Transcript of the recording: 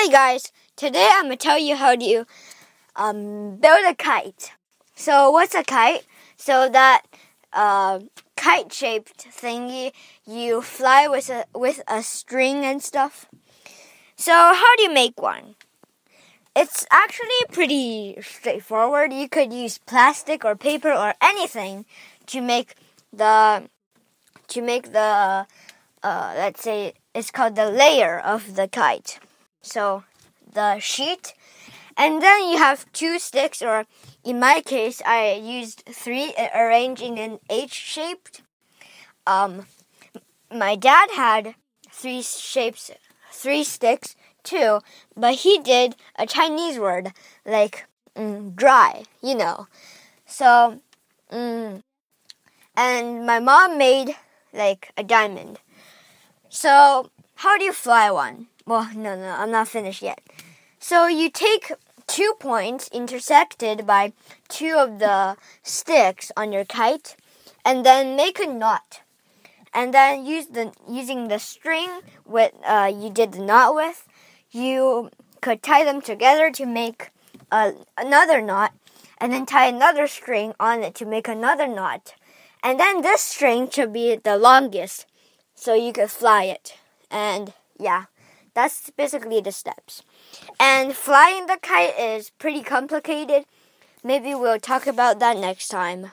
Hey guys, today I'm gonna tell you how to um, build a kite. So what's a kite? So that uh, kite-shaped thingy you fly with a with a string and stuff. So how do you make one? It's actually pretty straightforward. You could use plastic or paper or anything to make the to make the uh, let's say it's called the layer of the kite. So the sheet, and then you have two sticks, or in my case, I used three arranged in an H shaped. Um, my dad had three shapes, three sticks too, but he did a Chinese word like mm, dry, you know. So, mm, and my mom made like a diamond. So, how do you fly one? Well, no, no, I'm not finished yet. So, you take two points intersected by two of the sticks on your kite and then make a knot. And then use the using the string with uh, you did the knot with, you could tie them together to make another knot, and then tie another string on it to make another knot. And then this string should be the longest, so you could fly it. And yeah, that's basically the steps. And flying the kite is pretty complicated. Maybe we'll talk about that next time.